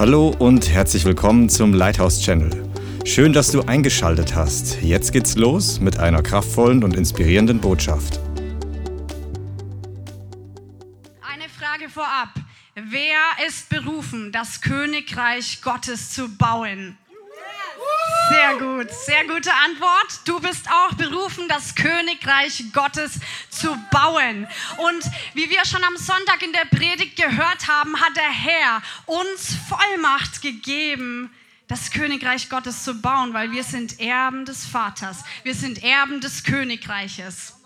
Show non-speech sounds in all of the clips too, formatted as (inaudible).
Hallo und herzlich willkommen zum Lighthouse Channel. Schön, dass du eingeschaltet hast. Jetzt geht's los mit einer kraftvollen und inspirierenden Botschaft. Eine Frage vorab. Wer ist berufen, das Königreich Gottes zu bauen? Sehr gut, sehr gute Antwort. Du bist auch berufen, das Königreich Gottes zu bauen. Und wie wir schon am Sonntag in der Predigt gehört haben, hat der Herr uns Vollmacht gegeben, das Königreich Gottes zu bauen, weil wir sind Erben des Vaters. Wir sind Erben des Königreiches.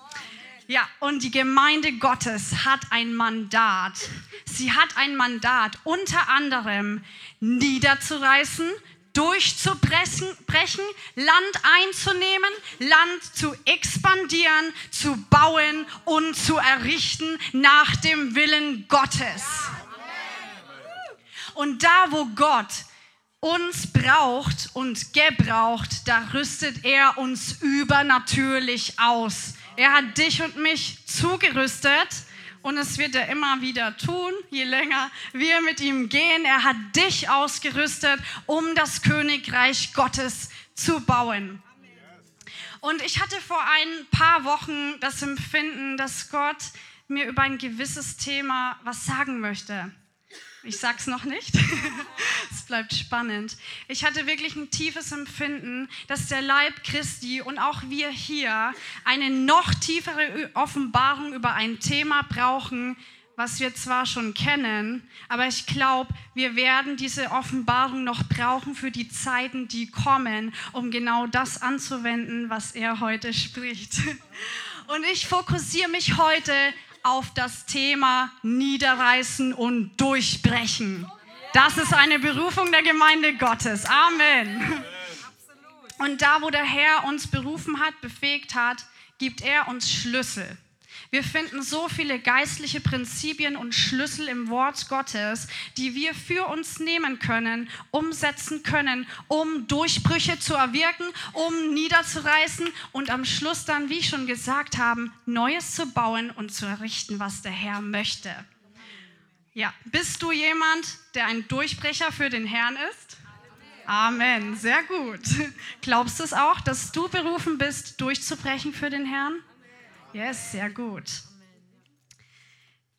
Ja, und die Gemeinde Gottes hat ein Mandat. Sie hat ein Mandat, unter anderem niederzureißen, durchzubrechen, Land einzunehmen, Land zu expandieren, zu bauen und zu errichten nach dem Willen Gottes. Und da, wo Gott uns braucht und gebraucht, da rüstet er uns übernatürlich aus. Er hat dich und mich zugerüstet und es wird er immer wieder tun, je länger wir mit ihm gehen. Er hat dich ausgerüstet, um das Königreich Gottes zu bauen. Und ich hatte vor ein paar Wochen das Empfinden, dass Gott mir über ein gewisses Thema was sagen möchte. Ich sag's noch nicht. (laughs) es bleibt spannend. Ich hatte wirklich ein tiefes Empfinden, dass der Leib Christi und auch wir hier eine noch tiefere Offenbarung über ein Thema brauchen, was wir zwar schon kennen, aber ich glaube, wir werden diese Offenbarung noch brauchen für die Zeiten, die kommen, um genau das anzuwenden, was er heute spricht. (laughs) Und ich fokussiere mich heute auf das Thema Niederreißen und Durchbrechen. Das ist eine Berufung der Gemeinde Gottes. Amen. Und da, wo der Herr uns berufen hat, befähigt hat, gibt er uns Schlüssel. Wir finden so viele geistliche Prinzipien und Schlüssel im Wort Gottes, die wir für uns nehmen können, umsetzen können, um Durchbrüche zu erwirken, um niederzureißen und am Schluss dann, wie ich schon gesagt habe, Neues zu bauen und zu errichten, was der Herr möchte. Ja, bist du jemand, der ein Durchbrecher für den Herrn ist? Amen, sehr gut. Glaubst du es auch, dass du berufen bist, durchzubrechen für den Herrn? Yes, sehr gut.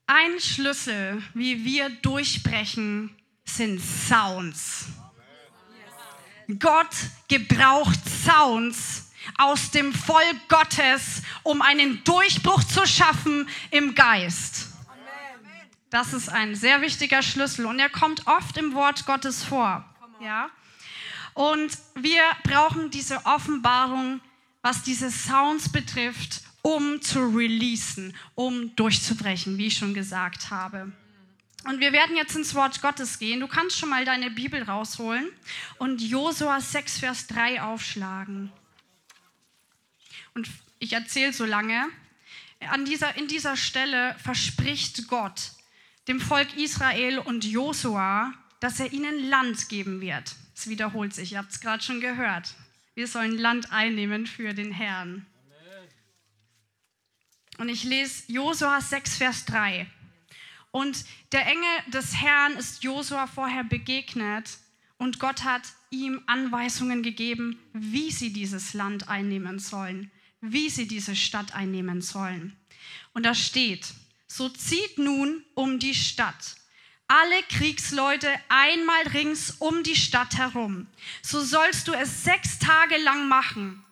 Ein Schlüssel, wie wir durchbrechen, sind Sounds. Gott gebraucht Sounds aus dem Volk Gottes, um einen Durchbruch zu schaffen im Geist. Das ist ein sehr wichtiger Schlüssel und er kommt oft im Wort Gottes vor. Ja? Und wir brauchen diese Offenbarung, was diese Sounds betrifft, um zu releasen, um durchzubrechen, wie ich schon gesagt habe. Und wir werden jetzt ins Wort Gottes gehen. Du kannst schon mal deine Bibel rausholen und Josua 6, Vers 3 aufschlagen. Und ich erzähle so lange. An dieser, in dieser Stelle verspricht Gott dem Volk Israel und Josua, dass er ihnen Land geben wird. Es wiederholt sich, ihr habt es gerade schon gehört. Wir sollen Land einnehmen für den Herrn. Und ich lese Josua 6, Vers 3. Und der Engel des Herrn ist Josua vorher begegnet und Gott hat ihm Anweisungen gegeben, wie sie dieses Land einnehmen sollen, wie sie diese Stadt einnehmen sollen. Und da steht, so zieht nun um die Stadt alle Kriegsleute einmal rings um die Stadt herum. So sollst du es sechs Tage lang machen.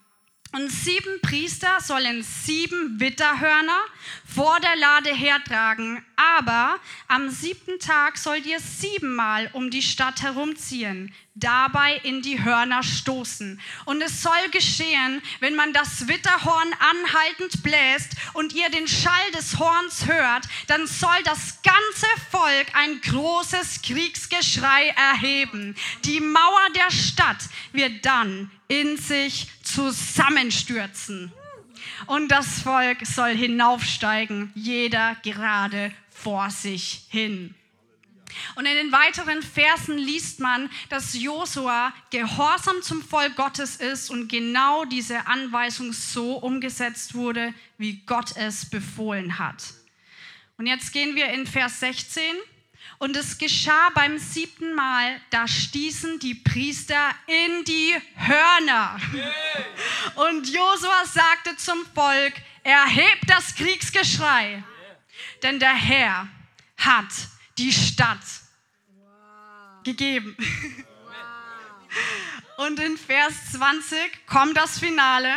Und sieben Priester sollen sieben Witterhörner vor der Lade hertragen. Aber am siebten Tag sollt ihr siebenmal um die Stadt herumziehen, dabei in die Hörner stoßen. Und es soll geschehen, wenn man das Witterhorn anhaltend bläst und ihr den Schall des Horns hört, dann soll das ganze Volk ein großes Kriegsgeschrei erheben. Die Mauer der Stadt wird dann in sich zusammenstürzen. Und das Volk soll hinaufsteigen, jeder gerade vor sich hin. Und in den weiteren Versen liest man, dass Josua gehorsam zum Volk Gottes ist und genau diese Anweisung so umgesetzt wurde, wie Gott es befohlen hat. Und jetzt gehen wir in Vers 16. Und es geschah beim siebten Mal, da stießen die Priester in die Hörner. Und Josua sagte zum Volk, erhebt das Kriegsgeschrei, denn der Herr hat die Stadt gegeben. Und in Vers 20 kommt das Finale.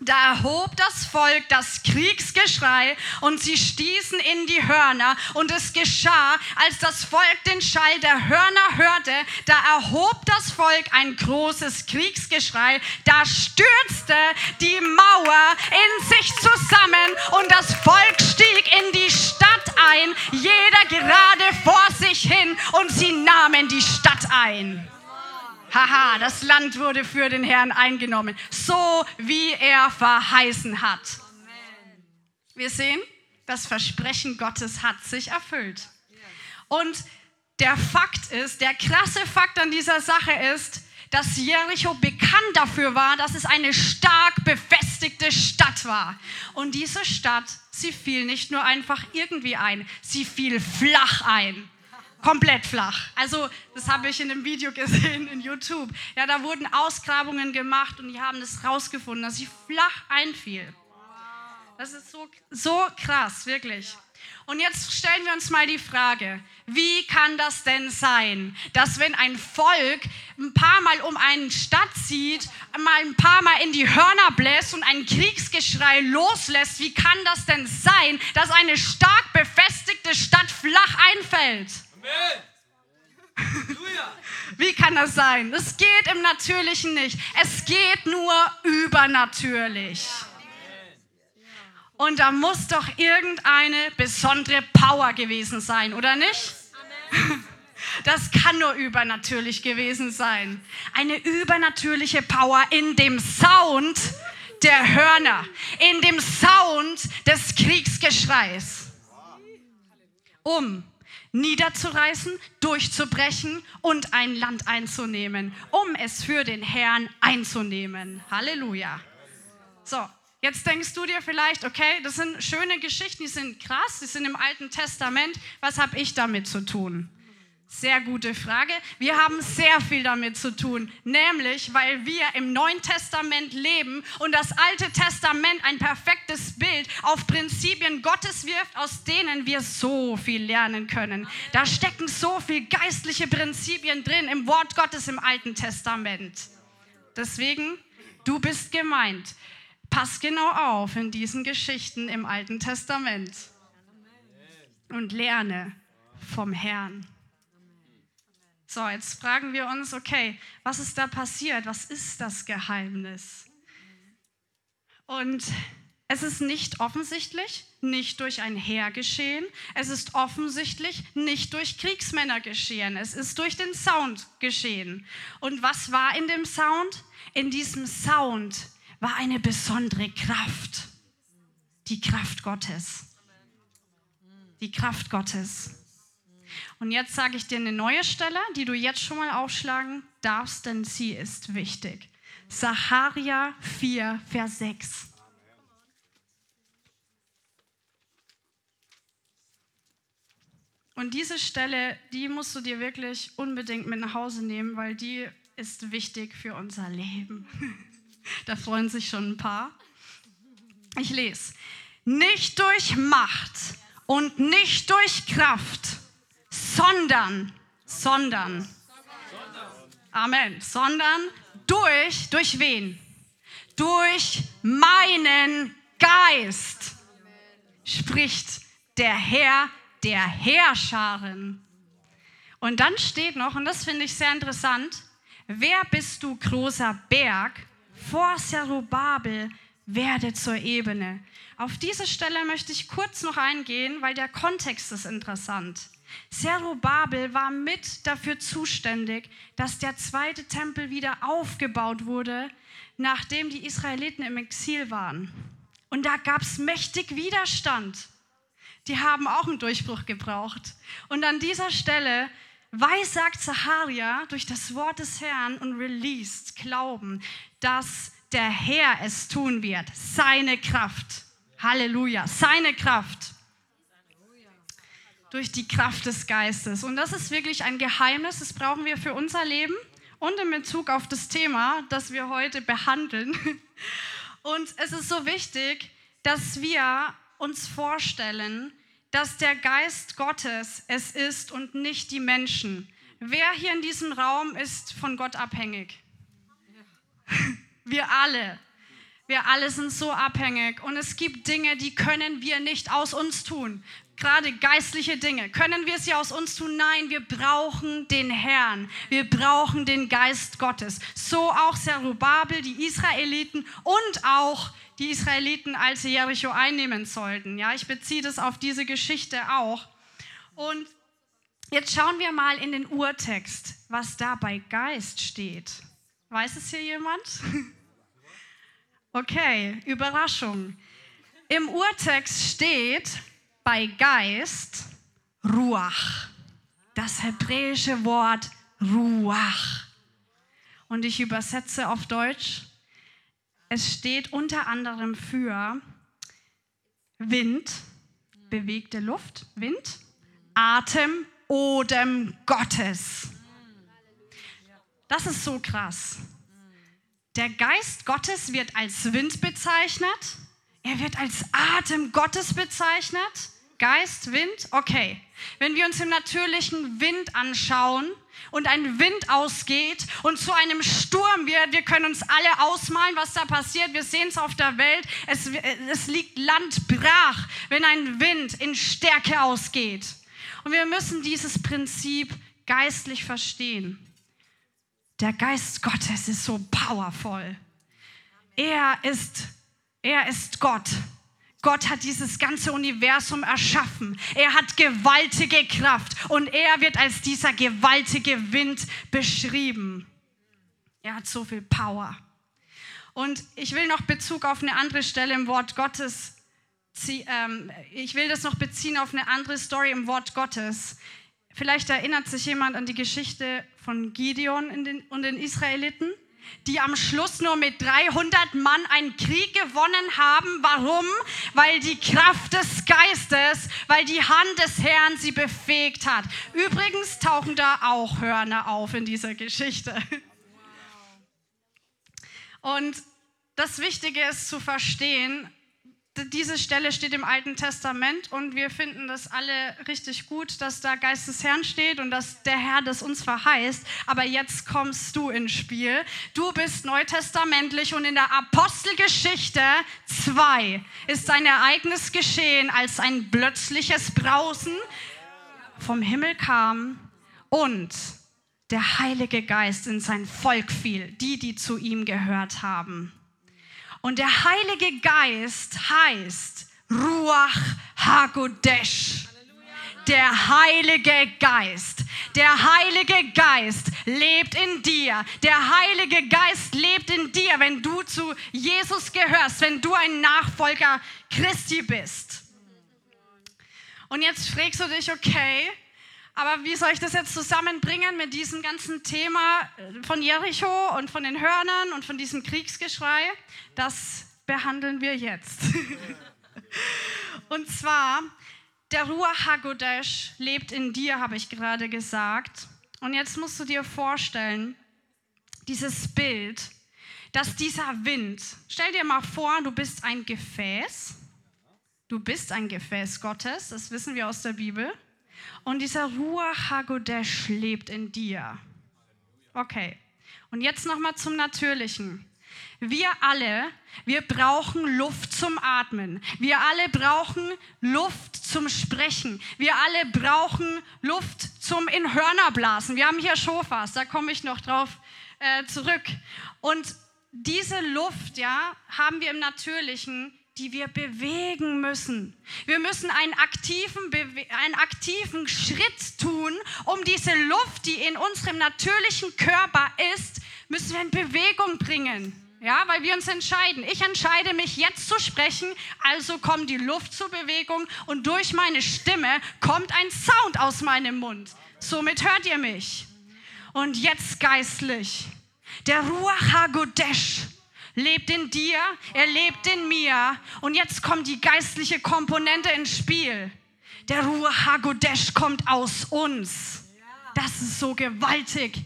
Da erhob das Volk das Kriegsgeschrei und sie stießen in die Hörner. Und es geschah, als das Volk den Schall der Hörner hörte, da erhob das Volk ein großes Kriegsgeschrei. Da stürzte die Mauer in sich zusammen und das Volk stieg in die Stadt ein, jeder gerade vor sich hin und sie nahmen die Stadt ein. Haha, das Land wurde für den Herrn eingenommen, so wie er verheißen hat. Wir sehen, das Versprechen Gottes hat sich erfüllt. Und der Fakt ist, der krasse Fakt an dieser Sache ist, dass Jericho bekannt dafür war, dass es eine stark befestigte Stadt war. Und diese Stadt, sie fiel nicht nur einfach irgendwie ein, sie fiel flach ein komplett flach. Also das habe ich in dem Video (laughs) gesehen in YouTube. Ja, da wurden Ausgrabungen gemacht und die haben das rausgefunden, dass sie flach einfiel. Das ist so, so krass, wirklich. Und jetzt stellen wir uns mal die Frage, wie kann das denn sein, dass wenn ein Volk ein paar Mal um eine Stadt zieht, mal ein paar Mal in die Hörner bläst und ein Kriegsgeschrei loslässt, wie kann das denn sein, dass eine stark befestigte Stadt flach einfällt? Wie kann das sein? Es geht im Natürlichen nicht. Es geht nur übernatürlich. Und da muss doch irgendeine besondere Power gewesen sein, oder nicht? Das kann nur übernatürlich gewesen sein. Eine übernatürliche Power in dem Sound der Hörner, in dem Sound des Kriegsgeschreis. Um niederzureißen, durchzubrechen und ein Land einzunehmen, um es für den Herrn einzunehmen. Halleluja. So, jetzt denkst du dir vielleicht, okay, das sind schöne Geschichten, die sind krass, die sind im Alten Testament. Was habe ich damit zu tun? Sehr gute Frage. Wir haben sehr viel damit zu tun, nämlich weil wir im Neuen Testament leben und das Alte Testament ein perfektes Bild auf Prinzipien Gottes wirft, aus denen wir so viel lernen können. Da stecken so viele geistliche Prinzipien drin im Wort Gottes im Alten Testament. Deswegen, du bist gemeint. Pass genau auf in diesen Geschichten im Alten Testament und lerne vom Herrn. So, jetzt fragen wir uns, okay, was ist da passiert? Was ist das Geheimnis? Und es ist nicht offensichtlich, nicht durch ein Heer geschehen. Es ist offensichtlich nicht durch Kriegsmänner geschehen. Es ist durch den Sound geschehen. Und was war in dem Sound? In diesem Sound war eine besondere Kraft. Die Kraft Gottes. Die Kraft Gottes. Und jetzt sage ich dir eine neue Stelle, die du jetzt schon mal aufschlagen darfst, denn sie ist wichtig. Sacharia 4, Vers 6. Und diese Stelle, die musst du dir wirklich unbedingt mit nach Hause nehmen, weil die ist wichtig für unser Leben. (laughs) da freuen sich schon ein paar. Ich lese. Nicht durch Macht und nicht durch Kraft, sondern, sondern, Amen, sondern durch, durch wen? Durch meinen Geist spricht der Herr der Herrscharen. Und dann steht noch, und das finde ich sehr interessant, wer bist du, großer Berg? Vor Zerubabel werde zur Ebene. Auf diese Stelle möchte ich kurz noch eingehen, weil der Kontext ist interessant. Zerubabel war mit dafür zuständig, dass der zweite Tempel wieder aufgebaut wurde, nachdem die Israeliten im Exil waren. Und da gab es mächtig Widerstand. Die haben auch einen Durchbruch gebraucht. Und an dieser Stelle weissagt Zacharia durch das Wort des Herrn und released Glauben, dass der Herr es tun wird. Seine Kraft. Halleluja. Seine Kraft. durch die Kraft des Geistes. Und das ist wirklich ein Geheimnis, das brauchen wir für unser Leben und in Bezug auf das Thema, das wir heute behandeln. (laughs) Und es ist so wichtig, dass wir uns vorstellen, dass der Geist Gottes es ist und nicht die Menschen. Wer hier in diesem Raum ist von Gott abhängig? (laughs) Wir alle. Wir alle sind so abhängig und es gibt Dinge, die können wir nicht aus uns tun. Gerade geistliche Dinge. Können wir sie aus uns tun? Nein, wir brauchen den Herrn. Wir brauchen den Geist Gottes. So auch Zerubabel, die Israeliten und auch die Israeliten, als sie Jericho einnehmen sollten. Ja, ich beziehe das auf diese Geschichte auch. Und jetzt schauen wir mal in den Urtext, was da bei Geist steht. Weiß es hier jemand? (laughs) Okay, Überraschung. Im Urtext steht bei Geist Ruach. Das hebräische Wort Ruach. Und ich übersetze auf Deutsch. Es steht unter anderem für Wind, bewegte Luft, Wind, Atem, Odem Gottes. Das ist so krass. Der Geist Gottes wird als Wind bezeichnet. Er wird als Atem Gottes bezeichnet. Geist, Wind, okay. Wenn wir uns im natürlichen Wind anschauen und ein Wind ausgeht und zu einem Sturm wird, wir können uns alle ausmalen, was da passiert. Wir sehen es auf der Welt. Es, es liegt Land brach, wenn ein Wind in Stärke ausgeht. Und wir müssen dieses Prinzip geistlich verstehen. Der Geist Gottes ist so powerful. Er ist, er ist Gott. Gott hat dieses ganze Universum erschaffen. Er hat gewaltige Kraft und er wird als dieser gewaltige Wind beschrieben. Er hat so viel Power. Und ich will noch Bezug auf eine andere Stelle im Wort Gottes, ähm, ich will das noch beziehen auf eine andere Story im Wort Gottes. Vielleicht erinnert sich jemand an die Geschichte von Gideon den, und den Israeliten, die am Schluss nur mit 300 Mann einen Krieg gewonnen haben. Warum? Weil die Kraft des Geistes, weil die Hand des Herrn sie befähigt hat. Übrigens tauchen da auch Hörner auf in dieser Geschichte. Und das Wichtige ist zu verstehen, diese Stelle steht im Alten Testament und wir finden das alle richtig gut, dass da Geist des Herrn steht und dass der Herr das uns verheißt. Aber jetzt kommst du ins Spiel. Du bist neutestamentlich und in der Apostelgeschichte 2 ist ein Ereignis geschehen, als ein plötzliches Brausen vom Himmel kam und der Heilige Geist in sein Volk fiel, die, die zu ihm gehört haben. Und der Heilige Geist heißt Ruach Hagodesh. Der Heilige Geist. Der Heilige Geist lebt in dir. Der Heilige Geist lebt in dir, wenn du zu Jesus gehörst, wenn du ein Nachfolger Christi bist. Und jetzt fragst du dich, okay, aber wie soll ich das jetzt zusammenbringen mit diesem ganzen Thema von Jericho und von den Hörnern und von diesem Kriegsgeschrei? Das behandeln wir jetzt. (laughs) und zwar, der Ruach HaGodesh lebt in dir, habe ich gerade gesagt. Und jetzt musst du dir vorstellen, dieses Bild, dass dieser Wind, stell dir mal vor, du bist ein Gefäß. Du bist ein Gefäß Gottes, das wissen wir aus der Bibel. Und dieser Ruach HaGodesh lebt in dir. Okay. Und jetzt nochmal zum Natürlichen. Wir alle, wir brauchen Luft zum Atmen. Wir alle brauchen Luft zum Sprechen. Wir alle brauchen Luft zum in Hörner blasen. Wir haben hier Schofas, da komme ich noch drauf äh, zurück. Und diese Luft, ja, haben wir im Natürlichen die wir bewegen müssen. Wir müssen einen aktiven, einen aktiven Schritt tun, um diese Luft, die in unserem natürlichen Körper ist, müssen wir in Bewegung bringen. Ja, weil wir uns entscheiden. Ich entscheide mich jetzt zu sprechen, also kommt die Luft zur Bewegung und durch meine Stimme kommt ein Sound aus meinem Mund. Somit hört ihr mich. Und jetzt geistlich. Der Ruach HaGodesh lebt in dir, er lebt in mir und jetzt kommt die geistliche Komponente ins Spiel. Der Ruach Hagodesh kommt aus uns. Das ist so gewaltig.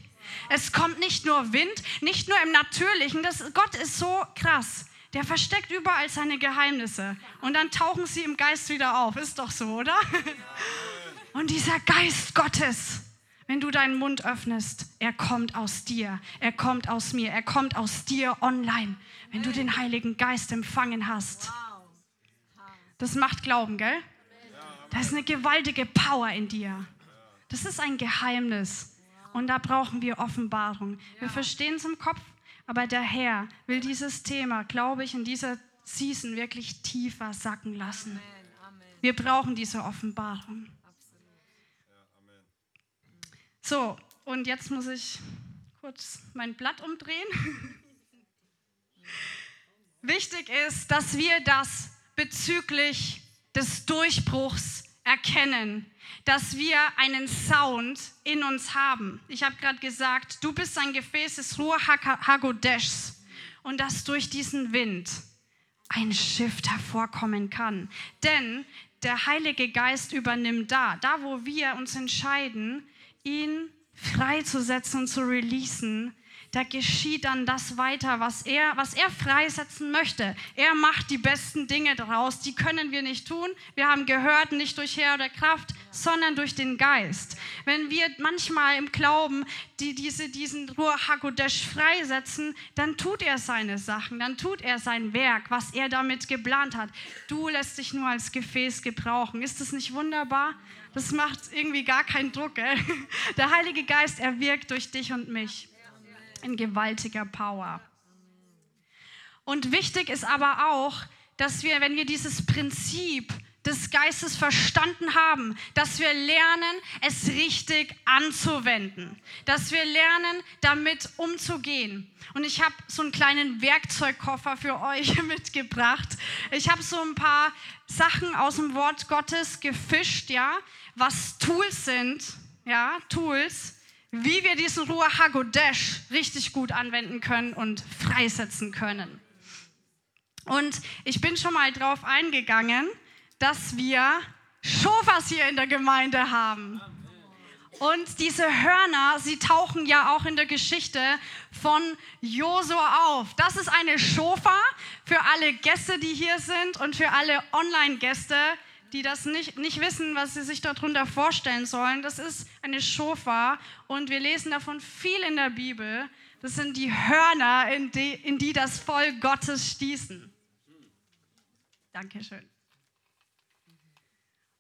Es kommt nicht nur Wind, nicht nur im Natürlichen. Das, Gott ist so krass. Der versteckt überall seine Geheimnisse. Und dann tauchen sie im Geist wieder auf. Ist doch so, oder? (laughs) Und dieser Geist Gottes, wenn du deinen Mund öffnest, er kommt aus dir, er kommt aus mir, er kommt aus dir online, wenn du den Heiligen Geist empfangen hast. Das macht Glauben, gell? Da ist eine gewaltige Power in dir. Das ist ein Geheimnis. Und da brauchen wir Offenbarung. Wir verstehen es im Kopf, aber der Herr will dieses Thema, glaube ich, in dieser Season wirklich tiefer sacken lassen. Wir brauchen diese Offenbarung. So, und jetzt muss ich kurz mein Blatt umdrehen. (laughs) Wichtig ist, dass wir das bezüglich des Durchbruchs erkennen, dass wir einen Sound in uns haben. Ich habe gerade gesagt, du bist ein Gefäß des Ruach Hagodeshs und dass durch diesen Wind ein Shift hervorkommen kann. Denn der Heilige Geist übernimmt da, da wo wir uns entscheiden, ihn freizusetzen und zu releasen, da geschieht dann das weiter, was er, was er freisetzen möchte. Er macht die besten Dinge daraus, die können wir nicht tun. Wir haben gehört, nicht durch Herr oder Kraft, sondern durch den Geist. Wenn wir manchmal im Glauben die, diese, diesen Ruach HaKodesh freisetzen, dann tut er seine Sachen, dann tut er sein Werk, was er damit geplant hat. Du lässt dich nur als Gefäß gebrauchen. Ist das nicht wunderbar? Das macht irgendwie gar keinen Druck. Gell? (laughs) Der Heilige Geist, er wirkt durch dich und mich in gewaltiger Power. Und wichtig ist aber auch, dass wir, wenn wir dieses Prinzip des Geistes verstanden haben, dass wir lernen, es richtig anzuwenden, dass wir lernen, damit umzugehen. Und ich habe so einen kleinen Werkzeugkoffer für euch (laughs) mitgebracht. Ich habe so ein paar Sachen aus dem Wort Gottes gefischt, ja, was Tools sind, ja, Tools, wie wir diesen Ruach HaGodesh richtig gut anwenden können und freisetzen können. Und ich bin schon mal drauf eingegangen, dass wir Schofas hier in der Gemeinde haben. Und diese Hörner, sie tauchen ja auch in der Geschichte von Josua auf. Das ist eine Schofa für alle Gäste, die hier sind und für alle Online-Gäste, die das nicht, nicht wissen, was sie sich darunter vorstellen sollen. Das ist eine Schofa und wir lesen davon viel in der Bibel. Das sind die Hörner, in die, in die das Volk Gottes stießen. Dankeschön.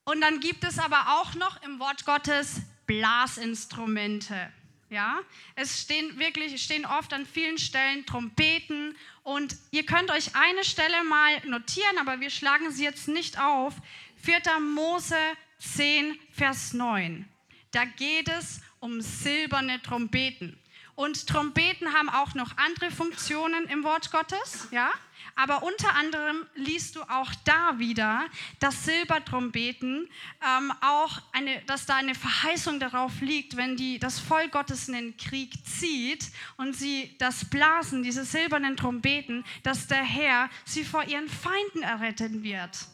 Und dann gibt es aber auch noch im Wort Gottes Blasinstrumente. Ja, es stehen wirklich, stehen oft an vielen Stellen Trompeten und ihr könnt euch eine Stelle mal notieren, aber wir schlagen sie jetzt nicht auf. 4. Mose 10, Vers 9. Da geht es um silberne Trompeten. Und Trompeten haben auch noch andere Funktionen im Wort Gottes, ja? Aber unter anderem liest du auch da wieder, dass Silbertrompeten ähm, auch eine, dass da eine Verheißung darauf liegt, wenn die, das Volk Gottes in den Krieg zieht und sie das blasen, diese silbernen Trompeten, dass der Herr sie vor ihren Feinden erretten wird.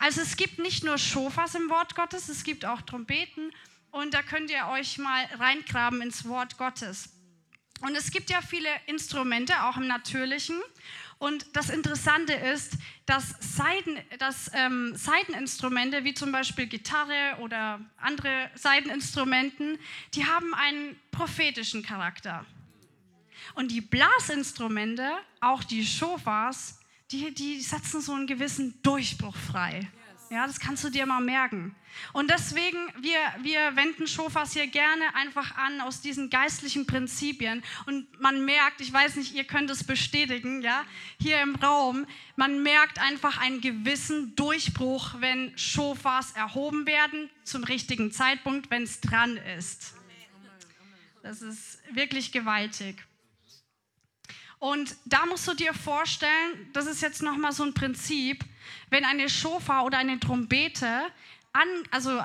Also es gibt nicht nur Schofas im Wort Gottes, es gibt auch Trompeten und da könnt ihr euch mal reingraben ins Wort Gottes. Und es gibt ja viele Instrumente, auch im Natürlichen. Und das Interessante ist, dass, Seiten, dass ähm, Seiteninstrumente wie zum Beispiel Gitarre oder andere Seiteninstrumenten, die haben einen prophetischen Charakter. Und die Blasinstrumente, auch die Shofars, die, die setzen so einen gewissen Durchbruch frei. Ja, das kannst du dir mal merken. Und deswegen, wir, wir wenden Schofas hier gerne einfach an aus diesen geistlichen Prinzipien. Und man merkt, ich weiß nicht, ihr könnt es bestätigen, ja, hier im Raum, man merkt einfach einen gewissen Durchbruch, wenn Schofas erhoben werden zum richtigen Zeitpunkt, wenn es dran ist. Das ist wirklich gewaltig. Und da musst du dir vorstellen, das ist jetzt nochmal so ein Prinzip, wenn eine Schofa oder eine Trompete an, also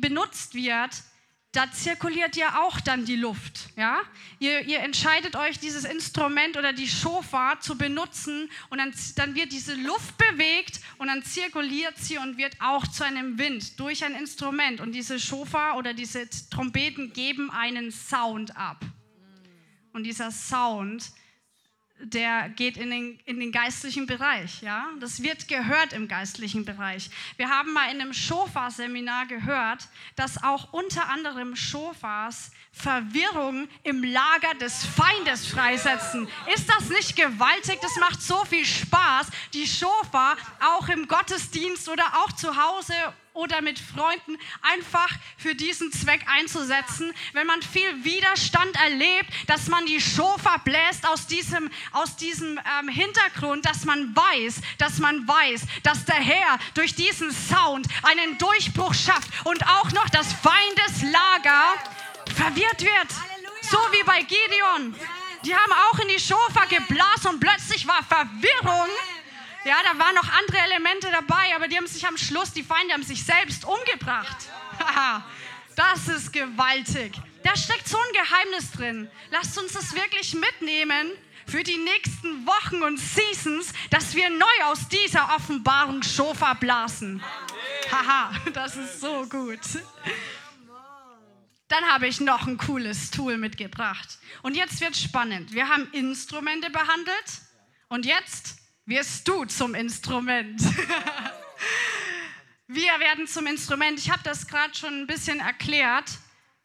benutzt wird, da zirkuliert ja auch dann die Luft. Ja? Ihr, ihr entscheidet euch, dieses Instrument oder die Schofar zu benutzen und dann, dann wird diese Luft bewegt und dann zirkuliert sie und wird auch zu einem Wind durch ein Instrument. Und diese Schofar oder diese Trompeten geben einen Sound ab. Und dieser Sound der geht in den, in den geistlichen Bereich. Ja? Das wird gehört im geistlichen Bereich. Wir haben mal in einem Shofar-Seminar gehört, dass auch unter anderem Shofars Verwirrung im Lager des Feindes freisetzen. Ist das nicht gewaltig? Das macht so viel Spaß, die Shofar auch im Gottesdienst oder auch zu Hause oder mit Freunden einfach für diesen Zweck einzusetzen. Wenn man viel Widerstand erlebt, dass man die Schofa bläst aus diesem, aus diesem ähm, Hintergrund, dass man weiß, dass man weiß, dass der Herr durch diesen Sound einen Durchbruch schafft und auch noch das Feindeslager verwirrt wird. So wie bei Gideon. Die haben auch in die Schofa geblasen und plötzlich war Verwirrung. Ja, da waren noch andere Elemente dabei, aber die haben sich am Schluss, die Feinde haben sich selbst umgebracht. das ist gewaltig. Da steckt so ein Geheimnis drin. Lasst uns das wirklich mitnehmen für die nächsten Wochen und Seasons, dass wir neu aus dieser Offenbarung Schofa blasen. Haha, das ist so gut. Dann habe ich noch ein cooles Tool mitgebracht. Und jetzt wird spannend. Wir haben Instrumente behandelt und jetzt wirst du zum Instrument. (laughs) Wir werden zum Instrument. Ich habe das gerade schon ein bisschen erklärt.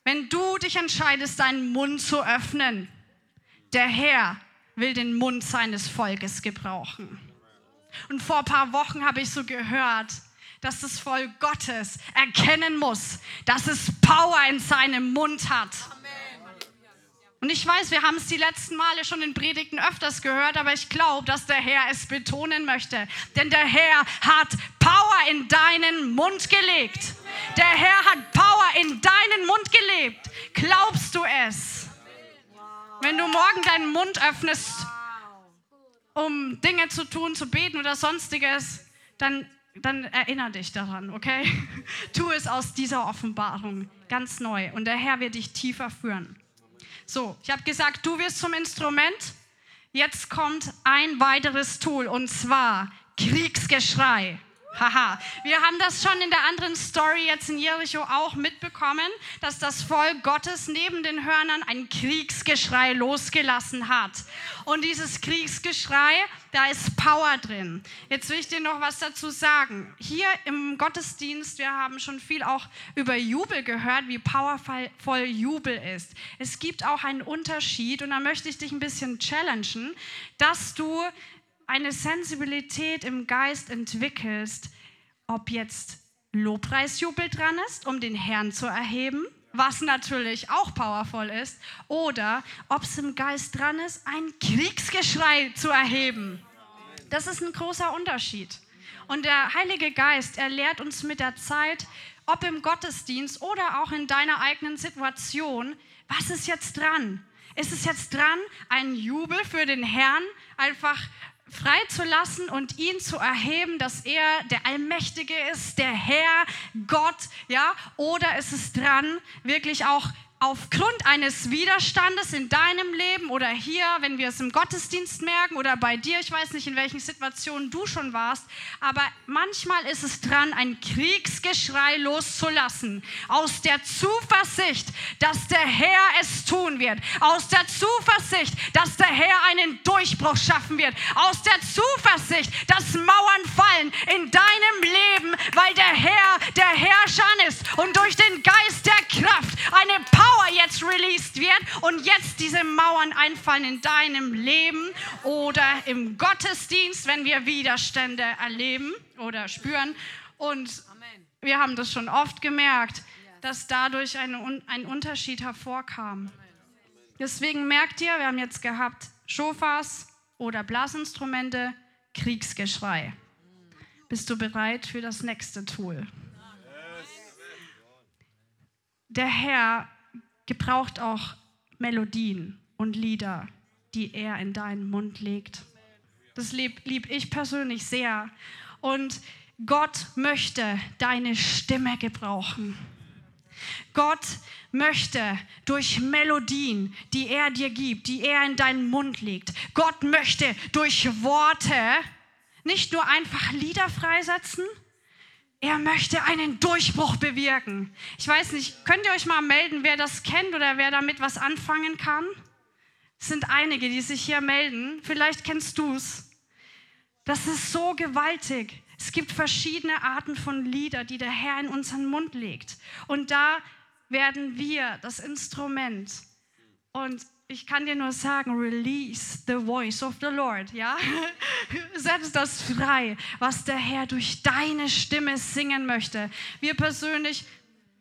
Wenn du dich entscheidest, deinen Mund zu öffnen, der Herr will den Mund seines Volkes gebrauchen. Und vor ein paar Wochen habe ich so gehört, dass das Volk Gottes erkennen muss, dass es Power in seinem Mund hat. Und ich weiß, wir haben es die letzten Male schon in Predigten öfters gehört, aber ich glaube, dass der Herr es betonen möchte. Denn der Herr hat Power in deinen Mund gelegt. Der Herr hat Power in deinen Mund gelebt. Glaubst du es? Wenn du morgen deinen Mund öffnest, um Dinge zu tun, zu beten oder sonstiges, dann, dann erinnere dich daran, okay? (laughs) Tu es aus dieser Offenbarung ganz neu und der Herr wird dich tiefer führen. So, ich habe gesagt, du wirst zum Instrument. Jetzt kommt ein weiteres Tool und zwar Kriegsgeschrei. Haha, wir haben das schon in der anderen Story jetzt in Jericho auch mitbekommen, dass das Volk Gottes neben den Hörnern ein Kriegsgeschrei losgelassen hat. Und dieses Kriegsgeschrei, da ist Power drin. Jetzt will ich dir noch was dazu sagen. Hier im Gottesdienst, wir haben schon viel auch über Jubel gehört, wie powervoll Jubel ist. Es gibt auch einen Unterschied und da möchte ich dich ein bisschen challengen, dass du eine Sensibilität im Geist entwickelst, ob jetzt Lobpreisjubel dran ist, um den Herrn zu erheben, was natürlich auch powerful ist, oder ob es im Geist dran ist, ein Kriegsgeschrei zu erheben. Das ist ein großer Unterschied. Und der Heilige Geist, er lehrt uns mit der Zeit, ob im Gottesdienst oder auch in deiner eigenen Situation, was ist jetzt dran? Ist es jetzt dran, einen Jubel für den Herrn einfach freizulassen und ihn zu erheben, dass er der Allmächtige ist, der Herr, Gott, ja? Oder ist es dran, wirklich auch aufgrund eines Widerstandes in deinem Leben oder hier, wenn wir es im Gottesdienst merken oder bei dir, ich weiß nicht, in welchen Situationen du schon warst, aber manchmal ist es dran, ein Kriegsgeschrei loszulassen, aus der Zuversicht, dass der Herr es tun wird, aus der Zuversicht, dass der Herr einen Durchbruch schaffen wird, aus der Zuversicht, dass Mauern fallen in deinem Leben, weil der Herr der Herrscher ist und durch den Geist der Kraft eine Power Power jetzt released wird und jetzt diese Mauern einfallen in deinem Leben oder im Gottesdienst, wenn wir Widerstände erleben oder spüren. Und wir haben das schon oft gemerkt, dass dadurch ein, ein Unterschied hervorkam. Deswegen merkt ihr, wir haben jetzt gehabt Schofas oder Blasinstrumente, Kriegsgeschrei. Bist du bereit für das nächste Tool? Der Herr gebraucht auch Melodien und Lieder, die er in deinen Mund legt. Das lieb, lieb ich persönlich sehr. Und Gott möchte deine Stimme gebrauchen. Gott möchte durch Melodien, die er dir gibt, die er in deinen Mund legt, Gott möchte durch Worte nicht nur einfach Lieder freisetzen, er möchte einen Durchbruch bewirken. Ich weiß nicht, könnt ihr euch mal melden, wer das kennt oder wer damit was anfangen kann? Es sind einige, die sich hier melden. Vielleicht kennst du es. Das ist so gewaltig. Es gibt verschiedene Arten von Lieder, die der Herr in unseren Mund legt. Und da werden wir das Instrument. Und ich kann dir nur sagen, release the voice of the Lord, ja? (laughs) Setz das frei, was der Herr durch deine Stimme singen möchte. Wir persönlich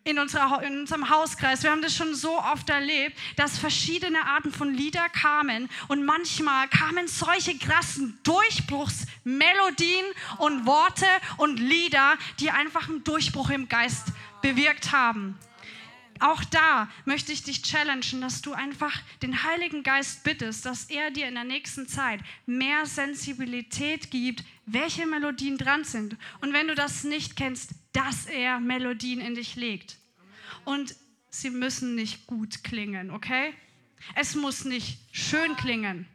in, unserer, in unserem Hauskreis, wir haben das schon so oft erlebt, dass verschiedene Arten von Lieder kamen und manchmal kamen solche krassen Durchbruchsmelodien und Worte und Lieder, die einfach einen Durchbruch im Geist bewirkt haben. Auch da möchte ich dich challengen, dass du einfach den Heiligen Geist bittest, dass er dir in der nächsten Zeit mehr Sensibilität gibt, welche Melodien dran sind. Und wenn du das nicht kennst, dass er Melodien in dich legt. Und sie müssen nicht gut klingen, okay? Es muss nicht schön klingen.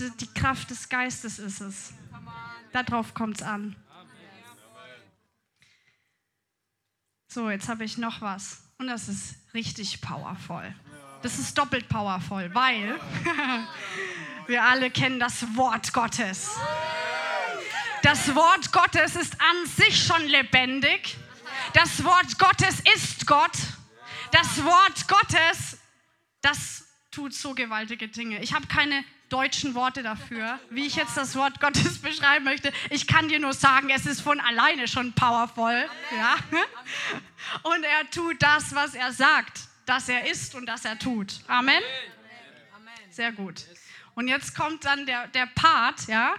Die Kraft des Geistes ist es. Darauf kommt es an. So, jetzt habe ich noch was. Und das ist richtig powerful. Das ist doppelt powerful, weil (laughs) wir alle kennen das Wort Gottes. Das Wort Gottes ist an sich schon lebendig. Das Wort Gottes ist Gott. Das Wort Gottes, das tut so gewaltige Dinge. Ich habe keine deutschen Worte dafür, wie ich jetzt das Wort Gottes (laughs) beschreiben möchte. Ich kann dir nur sagen, es ist von alleine schon powerful. Ja? (laughs) Und er tut das, was er sagt, dass er ist und dass er tut. Amen. Sehr gut. Und jetzt kommt dann der, der Part, ja,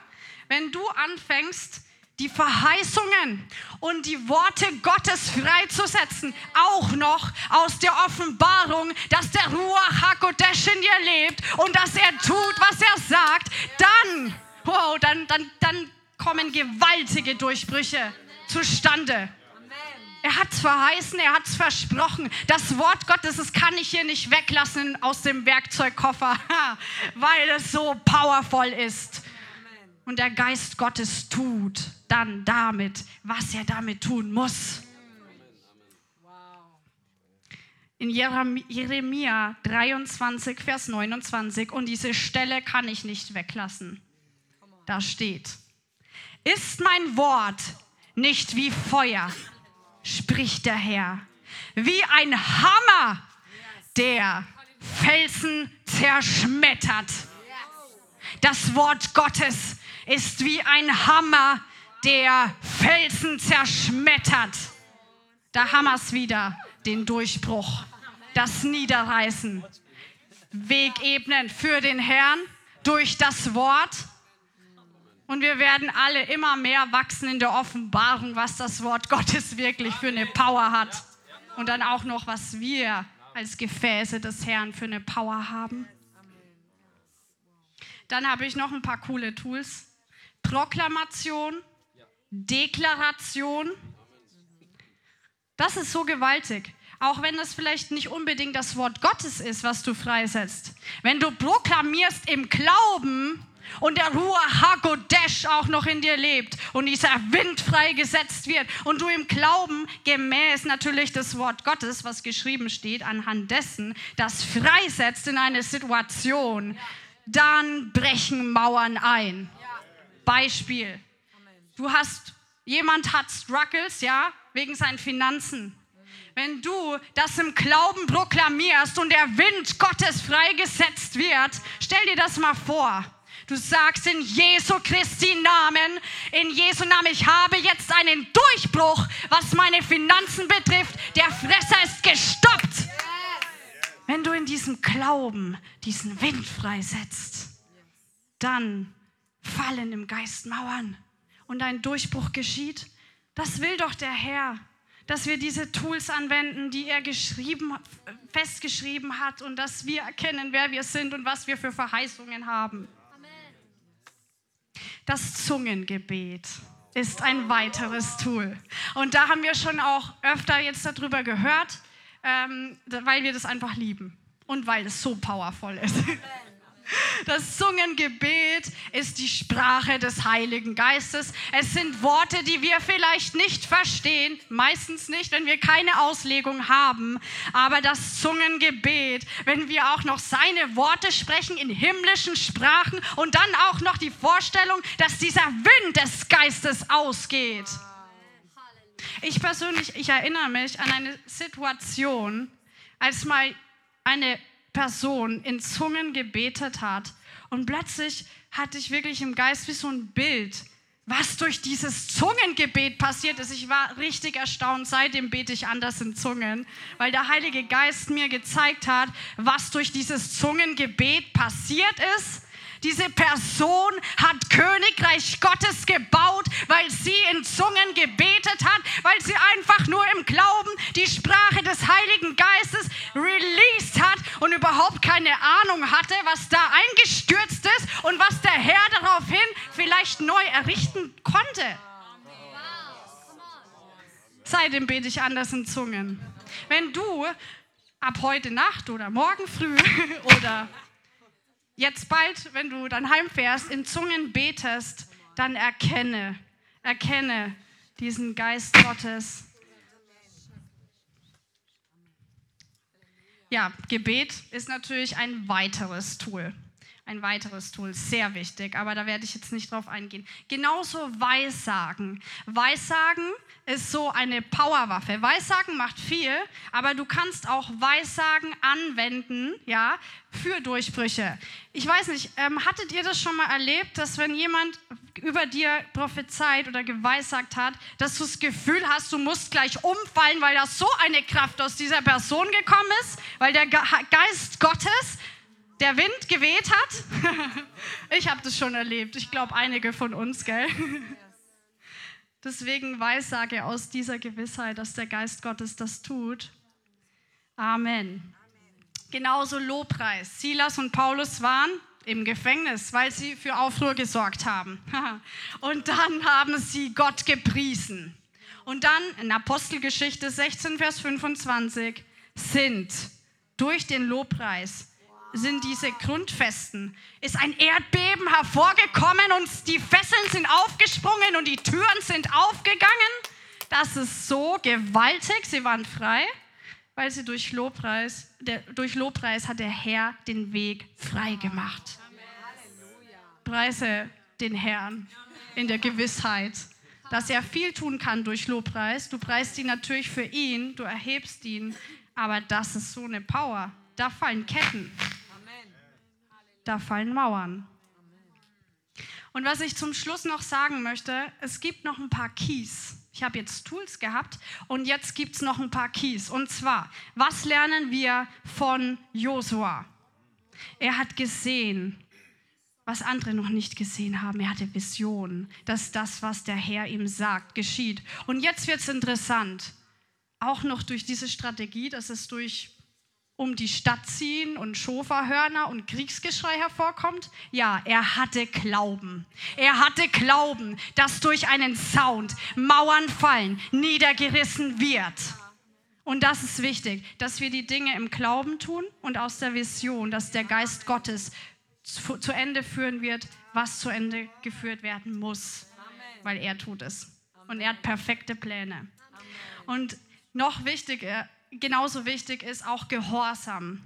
wenn du anfängst, die Verheißungen und die Worte Gottes freizusetzen, auch noch aus der Offenbarung, dass der Ruach HaKodesh in dir lebt und dass er tut, was er sagt, dann, wow, dann, dann, dann kommen gewaltige Durchbrüche zustande. Er hat es verheißen, er hat es versprochen. Das Wort Gottes, das kann ich hier nicht weglassen aus dem Werkzeugkoffer, (laughs) weil es so powerful ist und der Geist Gottes tut dann damit, was er damit tun muss. In Jeremia 23, Vers 29, und diese Stelle kann ich nicht weglassen. Da steht, ist mein Wort nicht wie Feuer, spricht der Herr, wie ein Hammer, der Felsen zerschmettert. Das Wort Gottes ist wie ein Hammer, der Felsen zerschmettert. Da haben wir es wieder, den Durchbruch, das Niederreißen. Weg ebnen für den Herrn durch das Wort. Und wir werden alle immer mehr wachsen in der Offenbarung, was das Wort Gottes wirklich für eine Power hat. Und dann auch noch, was wir als Gefäße des Herrn für eine Power haben. Dann habe ich noch ein paar coole Tools. Proklamation, Deklaration. Das ist so gewaltig. Auch wenn das vielleicht nicht unbedingt das Wort Gottes ist, was du freisetzt. Wenn du proklamierst im Glauben und der Ruach HaKodesh auch noch in dir lebt und dieser Wind freigesetzt wird und du im Glauben gemäß natürlich das Wort Gottes, was geschrieben steht, anhand dessen, das freisetzt in eine Situation, dann brechen Mauern ein. Beispiel. Du hast, jemand hat Struggles, ja, wegen seinen Finanzen. Wenn du das im Glauben proklamierst und der Wind Gottes freigesetzt wird, stell dir das mal vor. Du sagst in Jesu Christi Namen, in Jesu Namen, ich habe jetzt einen Durchbruch, was meine Finanzen betrifft. Der Fresser ist gestoppt. Wenn du in diesem Glauben diesen Wind freisetzt, dann fallen im Geist Mauern und ein Durchbruch geschieht. Das will doch der Herr, dass wir diese Tools anwenden, die er geschrieben, festgeschrieben hat und dass wir erkennen, wer wir sind und was wir für Verheißungen haben. Das Zungengebet ist ein weiteres Tool. Und da haben wir schon auch öfter jetzt darüber gehört. ähm, weil wir das einfach lieben und weil es so powerful ist. Das Zungengebet ist die Sprache des Heiligen Geistes. Es sind Worte, die wir vielleicht nicht verstehen, meistens nicht, wenn wir keine Auslegung haben. Aber das Zungengebet, wenn wir auch noch seine Worte sprechen in himmlischen Sprachen und dann auch noch die Vorstellung, dass dieser Wind des Geistes ausgeht. Ich persönlich, ich erinnere mich an eine Situation, als mal eine Person in Zungen gebetet hat. Und plötzlich hatte ich wirklich im Geist wie so ein Bild, was durch dieses Zungengebet passiert ist. Ich war richtig erstaunt. Seitdem bete ich anders in Zungen, weil der Heilige Geist mir gezeigt hat, was durch dieses Zungengebet passiert ist diese Person hat Königreich Gottes gebaut, weil sie in Zungen gebetet hat, weil sie einfach nur im Glauben die Sprache des Heiligen Geistes released hat und keine Ahnung hatte, was da eingestürzt ist und was der Herr daraufhin vielleicht neu errichten konnte. Seitdem bete ich anders in Zungen. Wenn du ab heute Nacht oder morgen früh (laughs) oder jetzt bald, wenn du dann heimfährst, in Zungen betest, dann erkenne, erkenne diesen Geist Gottes. Ja, Gebet ist natürlich ein weiteres Tool. Ein weiteres Tool, sehr wichtig, aber da werde ich jetzt nicht drauf eingehen. Genauso Weissagen. Weissagen ist so eine Powerwaffe. Weissagen macht viel, aber du kannst auch Weissagen anwenden, ja, für Durchbrüche. Ich weiß nicht, ähm, hattet ihr das schon mal erlebt, dass wenn jemand über dir prophezeit oder geweissagt hat, dass du das Gefühl hast, du musst gleich umfallen, weil da so eine Kraft aus dieser Person gekommen ist, weil der Geist Gottes der Wind geweht hat? (laughs) ich habe das schon erlebt. Ich glaube, einige von uns, gell? (laughs) Deswegen Weissage aus dieser Gewissheit, dass der Geist Gottes das tut. Amen. Genauso Lobpreis. Silas und Paulus waren im Gefängnis, weil sie für Aufruhr gesorgt haben. (laughs) Und dann haben sie Gott gepriesen. Und dann in Apostelgeschichte 16, Vers 25 sind durch den Lobpreis sind diese Grundfesten. Ist ein Erdbeben hervorgekommen und die Fesseln sind aufgesprungen und die Türen sind aufgegangen. Das ist so gewaltig. Sie waren frei, weil sie durch Lobpreis, der, durch Lobpreis hat der Herr den Weg frei gemacht. Preise den Herrn in der Gewissheit, dass er viel tun kann durch Lobpreis. Du preist ihn natürlich für ihn, du erhebst ihn, aber das ist so eine Power. Da fallen Ketten da fallen Mauern. Und was ich zum Schluss noch sagen möchte, es gibt noch ein paar Keys. Ich habe jetzt Tools gehabt und jetzt gibt es noch ein paar Keys. Und zwar, was lernen wir von Josua? Er hat gesehen, was andere noch nicht gesehen haben. Er hatte Visionen, dass das, was der Herr ihm sagt, geschieht. Und jetzt wird es interessant. Auch noch durch diese Strategie, dass es durch um die Stadt ziehen und Schofahörner und Kriegsgeschrei hervorkommt? Ja, er hatte Glauben. Er hatte Glauben, dass durch einen Sound Mauern fallen, niedergerissen wird. Und das ist wichtig, dass wir die Dinge im Glauben tun und aus der Vision, dass der Geist Gottes zu, zu Ende führen wird, was zu Ende geführt werden muss, weil er tut es. Und er hat perfekte Pläne. Und noch wichtiger genauso wichtig ist auch Gehorsam.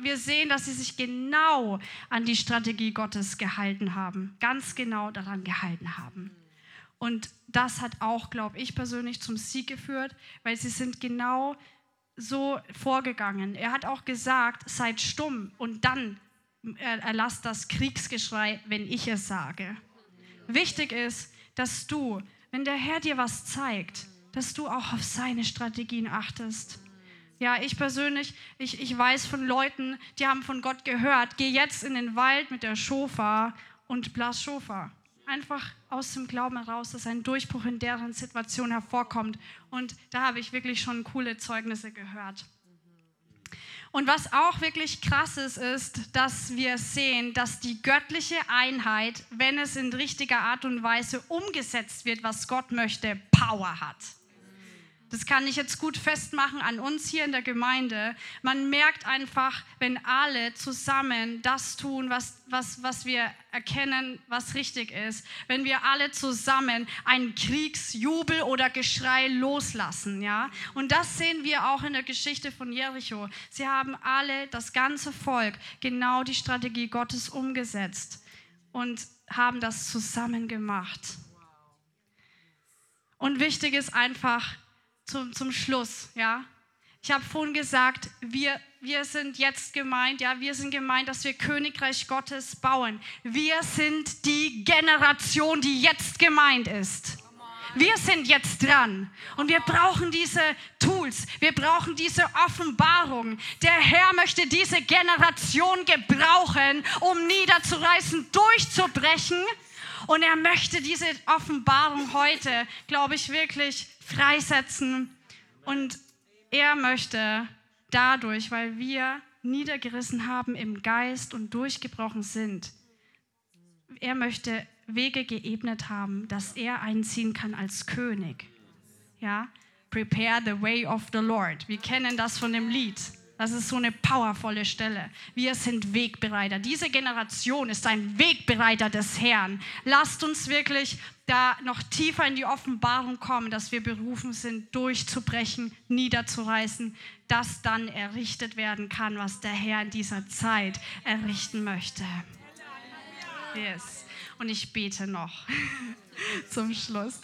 Wir sehen, dass sie sich genau an die Strategie Gottes gehalten haben, ganz genau daran gehalten haben. Und das hat auch, glaube ich persönlich, zum Sieg geführt, weil sie sind genau so vorgegangen. Er hat auch gesagt, seid stumm und dann erlasst das Kriegsgeschrei, wenn ich es sage. Wichtig ist, dass du, wenn der Herr dir was zeigt, dass du auch auf seine Strategien achtest. Ja, ich persönlich, ich, ich weiß von Leuten, die haben von Gott gehört, geh jetzt in den Wald mit der Schofa und blas Schofa. Einfach aus dem Glauben heraus, dass ein Durchbruch in deren Situation hervorkommt. Und da habe ich wirklich schon coole Zeugnisse gehört. Und was auch wirklich krass ist, ist, dass wir sehen, dass die göttliche Einheit, wenn es in richtiger Art und Weise umgesetzt wird, was Gott möchte, Power hat. Das kann ich jetzt gut festmachen an uns hier in der Gemeinde. Man merkt einfach, wenn alle zusammen das tun, was, was, was wir erkennen, was richtig ist. Wenn wir alle zusammen einen Kriegsjubel oder Geschrei loslassen, ja. Und das sehen wir auch in der Geschichte von Jericho. Sie haben alle, das ganze Volk, genau die Strategie Gottes umgesetzt und haben das zusammen gemacht. Und wichtig ist einfach, zum, zum Schluss, ja. Ich habe vorhin gesagt, wir, wir sind jetzt gemeint, ja, wir sind gemeint, dass wir Königreich Gottes bauen. Wir sind die Generation, die jetzt gemeint ist. Wir sind jetzt dran und wir brauchen diese Tools, wir brauchen diese Offenbarung. Der Herr möchte diese Generation gebrauchen, um niederzureißen, durchzubrechen. Und er möchte diese Offenbarung heute, glaube ich, wirklich freisetzen. Und er möchte dadurch, weil wir niedergerissen haben im Geist und durchgebrochen sind, er möchte Wege geebnet haben, dass er einziehen kann als König. Ja, prepare the way of the Lord. Wir kennen das von dem Lied. Das ist so eine powervolle Stelle. Wir sind Wegbereiter. Diese Generation ist ein Wegbereiter des Herrn. Lasst uns wirklich da noch tiefer in die Offenbarung kommen, dass wir berufen sind, durchzubrechen, niederzureißen, dass dann errichtet werden kann, was der Herr in dieser Zeit errichten möchte. Yes. Und ich bete noch (laughs) zum Schluss.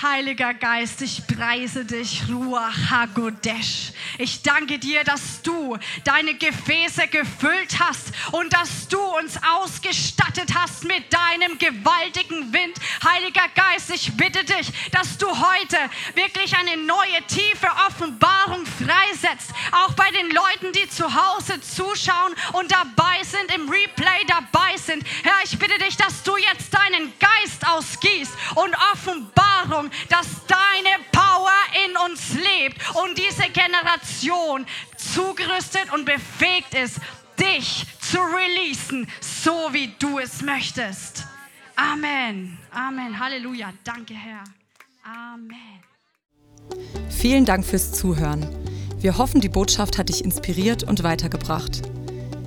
Heiliger Geist, ich preise dich, Ruach HaGodesh. Ich danke dir, dass du deine Gefäße gefüllt hast und dass du uns ausgestattet hast mit deinem gewaltigen Wind. Heiliger Geist, ich bitte dich, dass du heute wirklich eine neue, tiefe Offenbarung freisetzt. Auch bei den Leuten, die zu Hause zuschauen und dabei sind, im Replay dabei sind. Herr, ich bitte dich, dass du jetzt deinen Geist ausgießt und Offenbarung, dass deine Power in uns lebt und diese Generation zugerüstet und befähigt ist, dich zu releasen, so wie du es möchtest. Amen. Amen. Halleluja. Danke, Herr. Amen. Vielen Dank fürs Zuhören. Wir hoffen, die Botschaft hat dich inspiriert und weitergebracht.